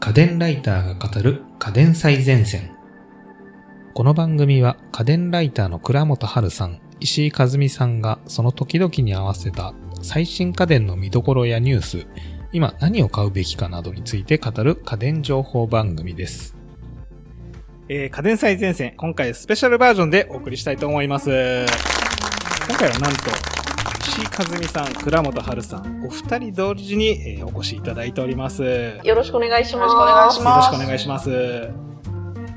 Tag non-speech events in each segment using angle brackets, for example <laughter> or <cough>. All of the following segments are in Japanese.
家電ライターが語る家電最前線。この番組は家電ライターの倉本春さん、石井和美さんがその時々に合わせた最新家電の見どころやニュース、今何を買うべきかなどについて語る家電情報番組です。えー家電最前線、今回スペシャルバージョンでお送りしたいと思います。今回はなんと、石井和美さん、倉本春さん、お二人同時に、えーお越しいただいております。よよろしくお願いします。よろしくお願いしますろしくお願いします。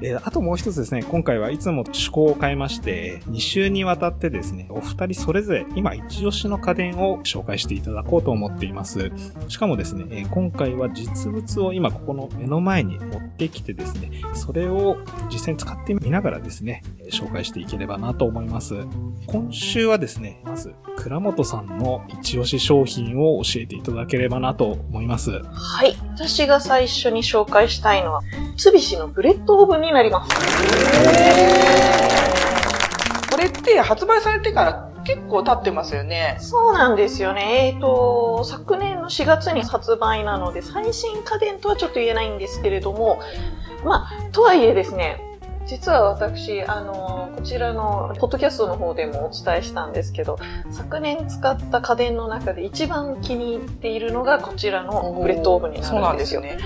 えーあともう一つですね、今回はいつも趣向を変えまして、2週にわたってですね、お二人それぞれ今一押しの家電を紹介していただこうと思っています。しかもですね、え今回は実物を今ここの目の前に持ってきてですね、それを実際に使ってみながらですね、紹介していければなと思います。今週はですね、まず、倉本さんの一押し商品を教えていただければなと思います。はい。私が最初に紹介したいのは、三菱のブレッドオーブンになります。これって発売されてから結構経ってますよね。そうなんですよね。えっ、と、昨年の4月に発売なので、最新家電とはちょっと言えないんですけれども、まあ、とはいえですね、実は私、あの、こちらの、ポッドキャストの方でもお伝えしたんですけど、昨年使った家電の中で一番気に入っているのがこちらのブレッドオーブンになそうなんるんですよ。ね。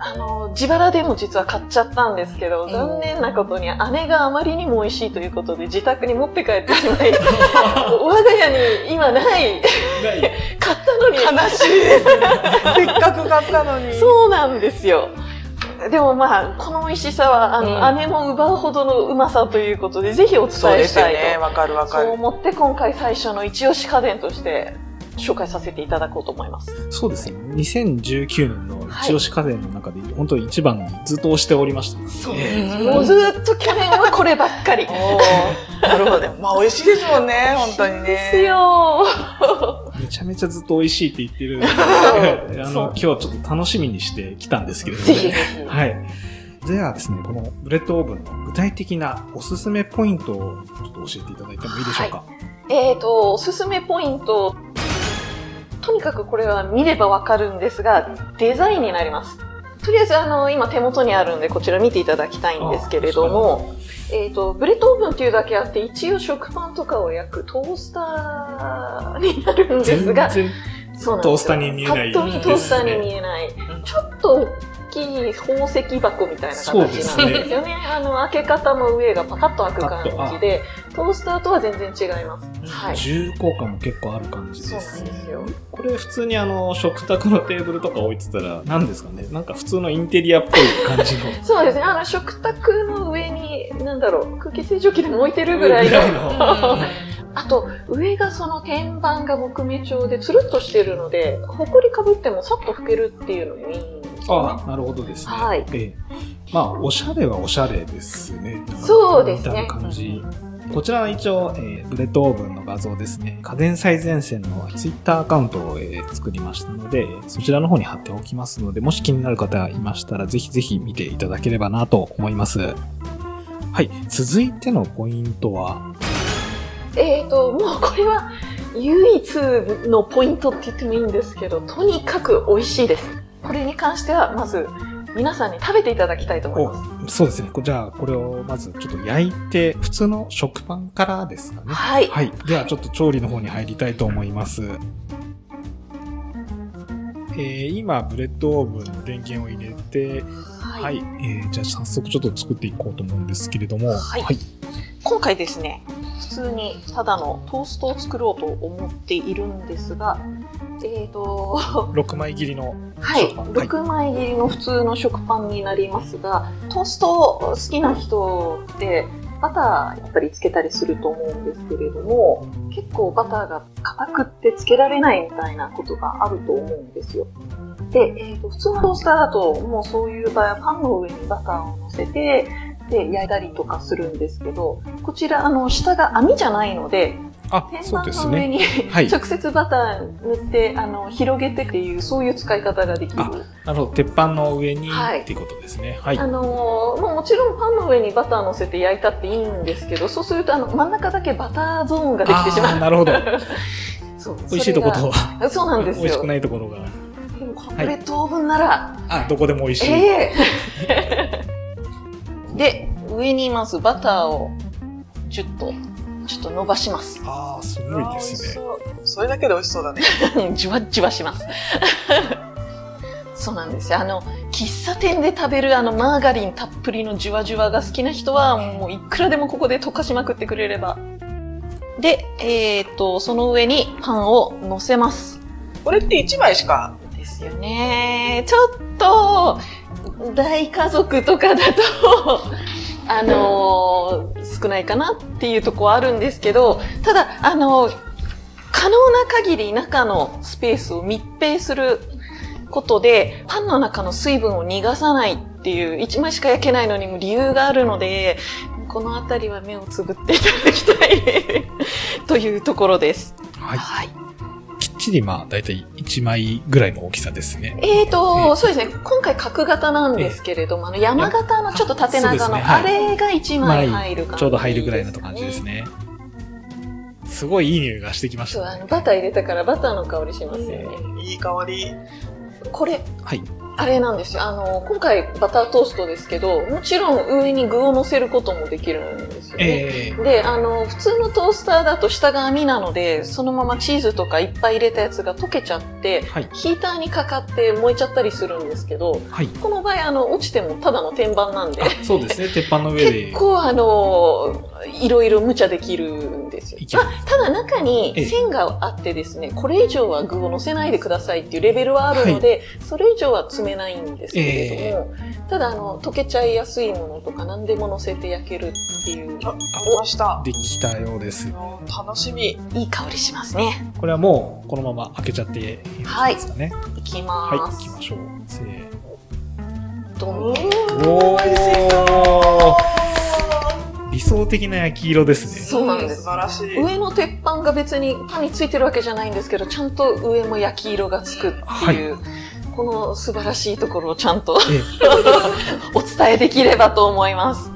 あの、自腹でも実は買っちゃったんですけど、ん残念なことに姉があまりにも美味しいということで自宅に持って帰ってしまい、<laughs> 我が家に今ない、<laughs> 買ったのに。悲しいですね。<laughs> せっかく買ったのに。そうなんですよ。でもまあ、この美味しさは、あの、うん姉も奪うほどのうまさということで、ぜひお伝そうえしたいと。ですよね。わかるわかそうる。思って今回最初の一押し家電として紹介させていただこうと思います。そうですね。2019年の一押し家電の中で、本当に一番にずっと押しておりました。そうえうんもうずっと去年はこればっかり。<laughs> なるほど。まあ美味しいですもんね、本当にね。ですよえめちゃめちゃずっと美味しいって言ってる <laughs> ので、あの、今日ちょっと楽しみにしてきたんですけれども。はい。ではですね、このブレッドオーブンの具体的なおすすめポイントをちょっと教えていただいてもいいでしょうか？えーと、おすすめポイント。とにかくこれは見ればわかるんですが、デザインになります。とりあえず、あの、今手元にあるんで、こちら見ていただきたいんですけれども、えーと、ブレッドオーブンっていうだけあって、一応食パンとかを焼くトースターになるんですが、そうなんですよトースターに見えないパッと見トースターに見えない。ちょっと大きい宝石箱みたいな形なんですよね。あの、開け方も上がパカッと開く感じで、トースターとは全然違います。はい。重厚感も結構ある感じそうなんです。ですよ。これ普通にあの、食卓のテーブルとか置いてたら、何ですかねなんか普通のインテリアっぽい感じの。<laughs> そうですね。あの、食卓の上に、なんだろう、空気清浄機でも置いてるぐらいの。のあと、上がその天板が木目調でつるっとしてるので、ほこりかぶってもさっと拭けるっていうのもいいんですよね。あなるほどですね。はいええまあ、おしゃれはおしゃれですね。そうですね感じ。こちらは一応、えーブレッドオーブンの画像ですね。家電最前線のツイッターアカウントを、えー作りましたので、そちらの方に貼っておきますので、もし気になる方がいましたら、ぜひぜひ見ていただければなと思います。はい。続いてのポイントは、えーと、もうこれは唯一のポイントって言ってもいいんですけど、とにかく美味しいです。これに関しては、まず、皆さんに食べていただきたいと思います。おそうですね。じゃあ、これをまずちょっと焼いて、普通の食パンからですかね。はい。はい。ではちょっと調理の方に入りたいと思います。えー今、ブレッドオーブンの電源を入れて、はいはい。えーじゃあ早速ちょっと作っていこうと思うんですけれども、はい今回ですね、普通にただのトーストを作ろうと思っているんですが、えーと、<laughs> 6枚切りのはい、食パン6枚切りの普通の食パンになりますが、トースト好きな人って、バターやっぱりつけたりすると思うんですけれども、結構バターが硬くってつけられないみたいなことがあると思うんですよ。で、えーと普通のトースターだと、もうそういう場合はパンの上にバターを乗せて、で、焼いたりとかするんですけど、こちら、あの、下が網じゃないので、あ、天そうですね。板の上にはい。直接バター塗って、あの、広げてっていう、そういう使い方ができる。あなるほど。鉄板の上に、はいっていうことですね。はい。あのーもちろんパンの上にバター乗せて焼いたっていいんですけど、そうするとあの真ん中だけバターゾーンができてしまう。なるほど。<laughs> そう美味しいところは、がそうなんですよ。美味しくないところが。でもこれ当分なら、あ、どこでも美味しい。ええで、上にまずバターを、ちょっと、ちょっと伸ばします。ああ、すごいですね。そう。それだけで美味しそうだね。<laughs> じゅわっじゅわします。<laughs> そうなんですよ。あの、喫茶店で食べるあのマーガリンたっぷりのじゅわじゅわが好きな人は、もういくらでもここで溶かしまくってくれれば。で、えっ、と、その上にパンを乗せます。これって1枚しか？ですよね。ちょっと、大家族とかだと、<laughs> あのー少ないかなっていうとこはあるんですけど、ただ、あのー可能な限り中のスペースを密閉することで、パンの中の水分を逃がさないっていう、一枚しか焼けないのにも理由があるので、このあたりは目をつぶっていただきたい <laughs> というところです。はい。はい。ちりまあ、だいたい1枚ぐらいの大きさですね。えーと、ええそうですね。今回角型なんですけれども、あの山型のちょっと縦長の、あれが1枚入る感じ、ちょうど入るぐらいの感じです。ね。すごいいい匂いがしてきましそう。あの、バター入れたからバターの香りしますよね。いい香り。これ、はい。あれなんですよ。あの、今回バタートーストですけど、もちろん上に具を乗せることもできるんですよね。ええで、あの、普通のトースターだと下が網なので、そのままチーズとかいっぱい入れたやつが溶けちゃって、はい。ヒーターにかかって燃えちゃったりするんですけど、はい。この場合、あの、落ちてもただの天板なんで、あ、そうですね。鉄板の上で <laughs> 結。構あの、いろいろ無茶できるんですよまあ、ただ中にええ線があってですね、これ以上は具を乗せないでくださいっていうレベルはあるので、それ以上は詰めないんですけれども、ただあの、溶けちゃいやすいものとか何でも乗せて焼けるっていう、あ、ありました。できたようです。楽しみ。いい香りしますね。これはもう、このまま開けちゃっていいですかね。いきはい。ます。行きましょう。せーどん的な焼き色ですね。そうなんです素晴らしい。上の鉄板が別にパンについてるわけじゃないんですけど、ちゃんと上も焼き色がつくっていう、この素晴らしいところをちゃんとえ <laughs> お伝えできればと思います。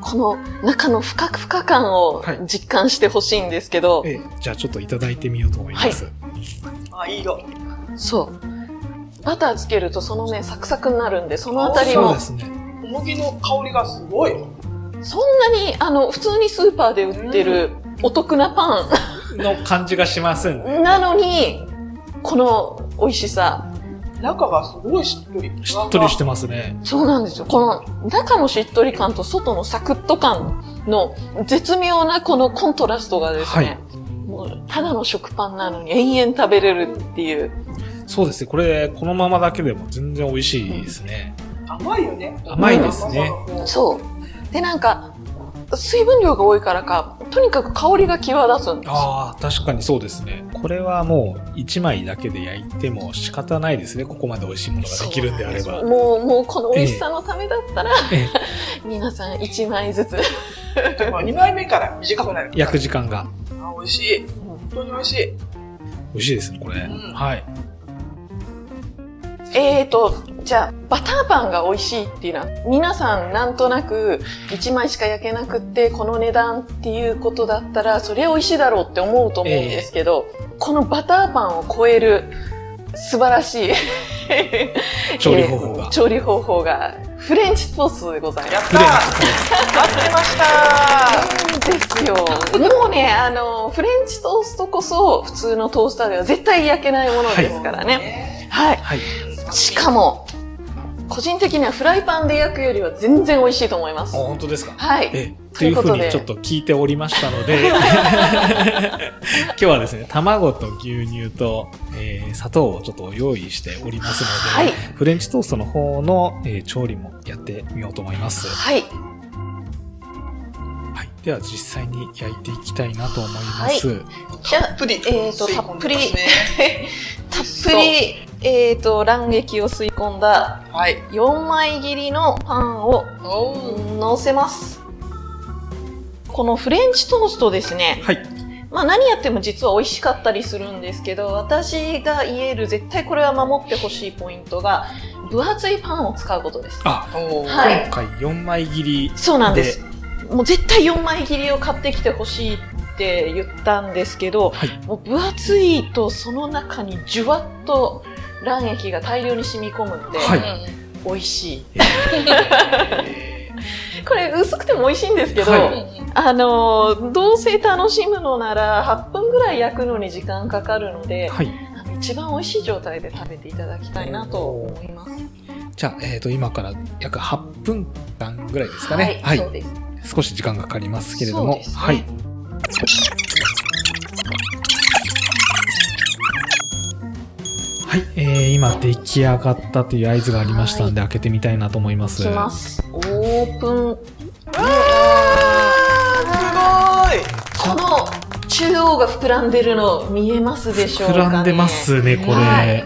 この中のふかふか感をはい実感してほしいんですけど、ええじゃあちょっといただいてみようと思います。あ、いい色。そう。バターつけるとその面サクサクになるんで、そのあたりもそうで、すね。小麦の香りがすごい。そんなに、あの、普通にスーパーで売ってるお得なパの感じがしますんなのに、この美味しさ。中がすごいしっとり。しっとりしてますね。そうなんですよ。この中のしっとり感と外のサクッと感の絶妙なこのコントラストがですね、もうただの食パンなのに延々食べれるっていう。そうですね。これ、このままだけでも全然美味しいですね。甘いよね。甘いですねうんそう。で、なんか、水分量が多いからか、とにかく香りが際立つんですよ。ああ、確かにそうですね。これはもう1枚だけで焼いても仕方ないですね。ここまで美味しいものができるんであれば。もう、もうこの美味しさのためだったら、え <laughs> 皆さん1枚ずつ。まあ2枚目から短くなる。焼く時間があ、美味しい。本当に美味しい。美味しいですね、これ。うんはい。えーと、じゃあ、バターパンが美味しいっていうのは、皆さんなんとなく1枚しか焼けなくって、この値段っていうことだったら、それ美味しいだろうって思うと思うんですけど、このバターパンを超える素晴らしい調理方法がえー調理方法が、フレンチトーストでございます。やったー待ってましたですよ。もうね、あの、フレンチトーストこそ、普通のトースターでは絶対焼けないものですからね。はい。はい。しかも、個人的にはフライパンで焼くよりは全然美味しいと思いますあ、。本当ですか？はい。ええ、とといううふういことでにちょっと聞いておりましたので、<laughs> 今日はですね、卵と牛乳と、えー砂糖をちょっと用意しておりますので、はいフレンチトーストの方の、えー調理もやってみようと思います。はい。はい。では実際に焼いていきたいなと思います。じゃあたっぷり。えーと吸い込んでますねたっぷり、えっ、と、卵液を吸い込んだはい。4枚切りのパンをおー乗せます。このフレンチトーストですね。はい。まあ何やっても実は美味しかったりするんですけど、私が言える絶対これは守ってほしいポイントが、分厚いパンを使うことです。あ、はい今回4枚切りそうなんです。もう絶対4枚切りを買ってきてほしいって言ったんですけど、はい。もう分厚いとその中にじゅわっと卵液が大量に染み込むので、はい美味しい。<laughs> これ薄くても美味しいんですけど、はいあのー、どうせ楽しむのなら8分ぐらい焼くのに時間かかるので、はい。あの一番美味しい状態で食べていただきたいなと思います。じゃあ、えっ、と、今から約8分間ぐらいですかね。はい、そうです。少し時間がかかりますけれども。ねはい。はい、えー、今出来上がったという合図がありましたので、開けてみたいなと思います。ます。オープン。あーすこの中央が膨らんでるの見えますでしょうか、ね、膨らんでますね、これ。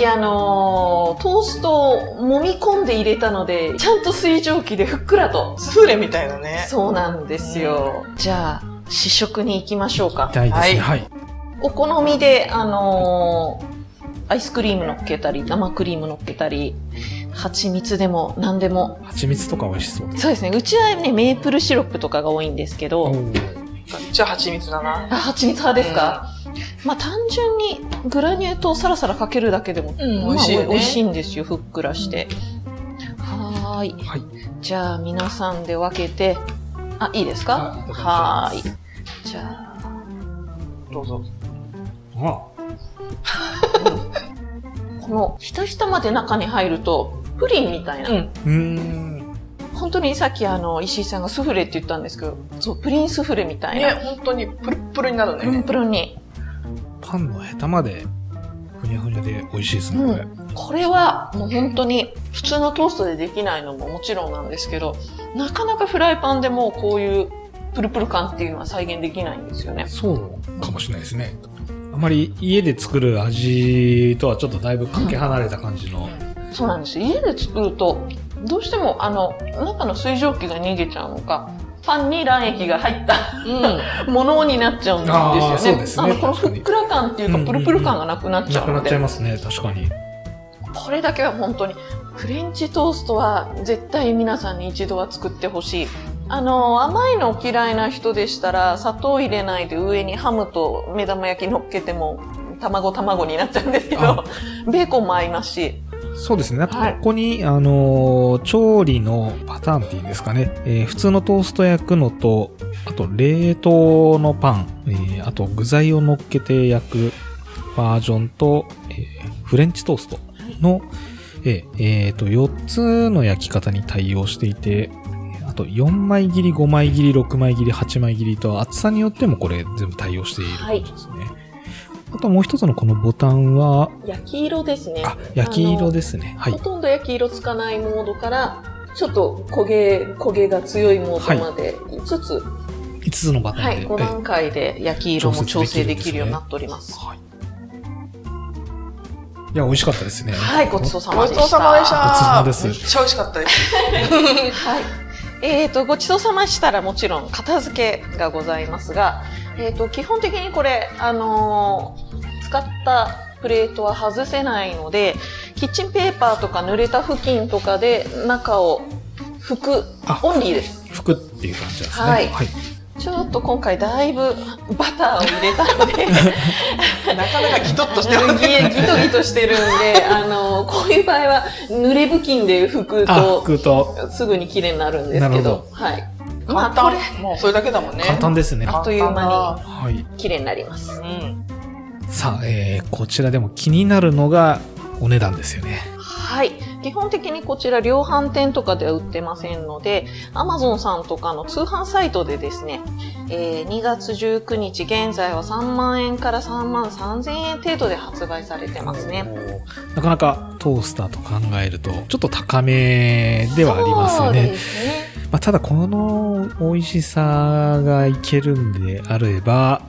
きあのートーストを揉み込んで入れたので、ちゃんと水蒸気でふっくらと。スフレみたいなね。そうなんですよ。じゃあ、試食に行きましょうか。痛いね。ははい。お好みで、あのーアイスクリーム乗っけたり、生クリーム乗っけたり、蜂蜜でも何でも。蜂蜜とか美味しそうです。そうですね。うちはね、メープルシロップとかが多いんですけど、おじゃあ蜂蜜だな。あ、蜂蜜派ですか、まあ単純にグラニュー糖をさらさらかけるだけでも、うんまあ美味しいよね美味しいんですよ。ふっくらして。はーい。はい。じゃあ皆さんで分けて、あ、いいですか？はいはーい。じゃあ、どうぞ。あ <laughs> このひたひたまで中に入ると、プリンみたいな。うん。本当にさっきあの、石井さんがスフレって言ったんですけど、そう、プリンスフレみたいね、な。本当にプルップルになるプル。プルンに。パンのヘタまで、ふにゃふにゃで美味しいですね、これ。これはもう本当に普通のトーストでできないのももちろんなんですけど、なかなかフライパンでもこういうプルプル感っていうのは再現できないんですよね。そうかもしれないですね。あまり家で作る味とはちょっとだいぶかけ離れた感じの。そうなんです。家で作ると、どうしてもあの、中の水蒸気が逃げちゃうのか、パンに卵液が入ったうん。ものになっちゃうんですよね。あーそうですねの、このふっくら感っていうか、うんプルプル感がなくなっちなくなっゃうので、ちゃいますね、確かに。これだけは本当に、フレンチトーストは絶対皆さんに一度は作ってほしい。あの、甘いの嫌いな人でしたら、砂糖入れないで上にハムと目玉焼き乗っけても、卵卵になっちゃうんですけあど、ベーコンも合いますし、そうですね。なんはいかここに、あのー調理のパターンっていうんですかね。えー普通のトースト焼くのと、あと冷凍のパン、えーあと具材を乗っけて焼くバージョンと、えーフレンチトーストの、えーえーと、4つの焼き方に対応していて、あと4枚切り、5枚切り、6枚切り、8枚切りと厚さによってもこれ全部対応している感じですね。あともう一つのこのボタンは、焼き色ですね。あ、焼き色ですね。はいほ。とんど焼き色つかないモードから、ちょっと焦げ、焦げが強いモードまで5つ、5つのボタンで。はい、5段階で焼き色も調整できるようになっております。はい。いや、美味しかったですね。はい、ごちそうさまごちでした。そうさまでした。ごちそうさまですめっちゃ美味しかったです。はい。えっ、と、ごちそうさましたらもちろん片付けがございますが、えっ、と、基本的にこれ、あのー使ったプレートは外せないので、キッチンペーパーとか濡れた布巾とかで中を拭くあオンリーです。服っていう感じですね。はいはい。ちょっと今回だいぶバターを入れたので、<laughs> なかなかギトッとしてますギギトギトしてるんで、あのーこういう場合は濡れ布巾で拭くあ、とすぐに綺麗になるんですけなるほど、はい。ま簡あ、これ、単。もうそれだけだもんね。簡単ですね。あっという間にはい。綺麗になります。うん。さあ、えー、こちらでも気になるのがお値段ですよね。はい。基本的にこちら量販店とかでは売ってませんので、Amazon さんとかの通販サイトでですね、えー2月19日現在は3万円から3万3000円程度で発売されてますね。なかなかトースターと考えると、ちょっと高めではありますよそうねで。すね。まあ、ただこの美味しさがいけるんであれば、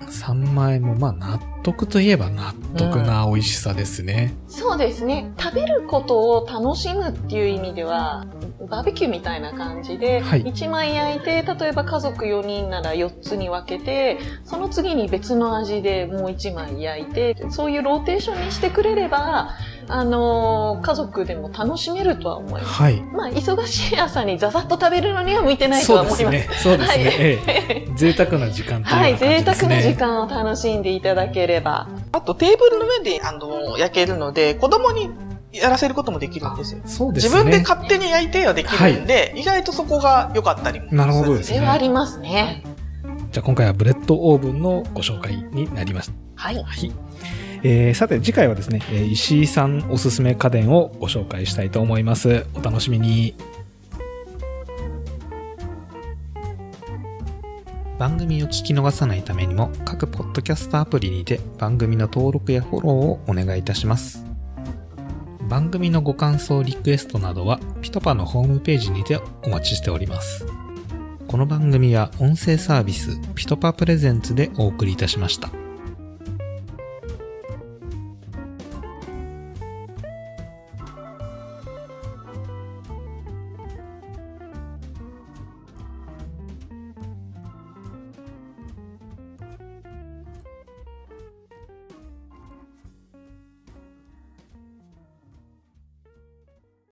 3枚もまあ納得といえば納得な美味しさですね。そうですね。食べることを楽しむっていう意味では、バーベキューみたいな感じで、はい1枚焼いて、例えば家族4人なら4つに分けて、その次に別の味でもう1枚焼いて、そういうローテーションにしてくれれば、あのー家族でも楽しめるとは思います。はい。まあ、忙しい朝にザザッと食べるのには向いてないとは思います。そうですね。そうですね。はいええ。贅沢な時間という感贅じですね。沢な時間を楽しんでいただければ。あとテーブルの上で、あの、焼けるので、子供にやらせることもできるんですよ。そうですね。自分で勝手に焼いてはできるんで、意外とそこが良かったりもするなるほどですねそれはありますね。じゃあ今回はブレッドオーブンのご紹介になりました。はい。はい。えー、さて次回はですね、えー石井さんおすすめ家電をご紹介したいと思います。お楽しみに。番組を聞き逃さないためにも各ポッドキャストアプリにて番組の登録やフォローをお願いいたします。番組のご感想リクエストなどはピトパのホームページにてお待ちしております。この番組は音声サービスピトパプレゼンツでお送りいたしました。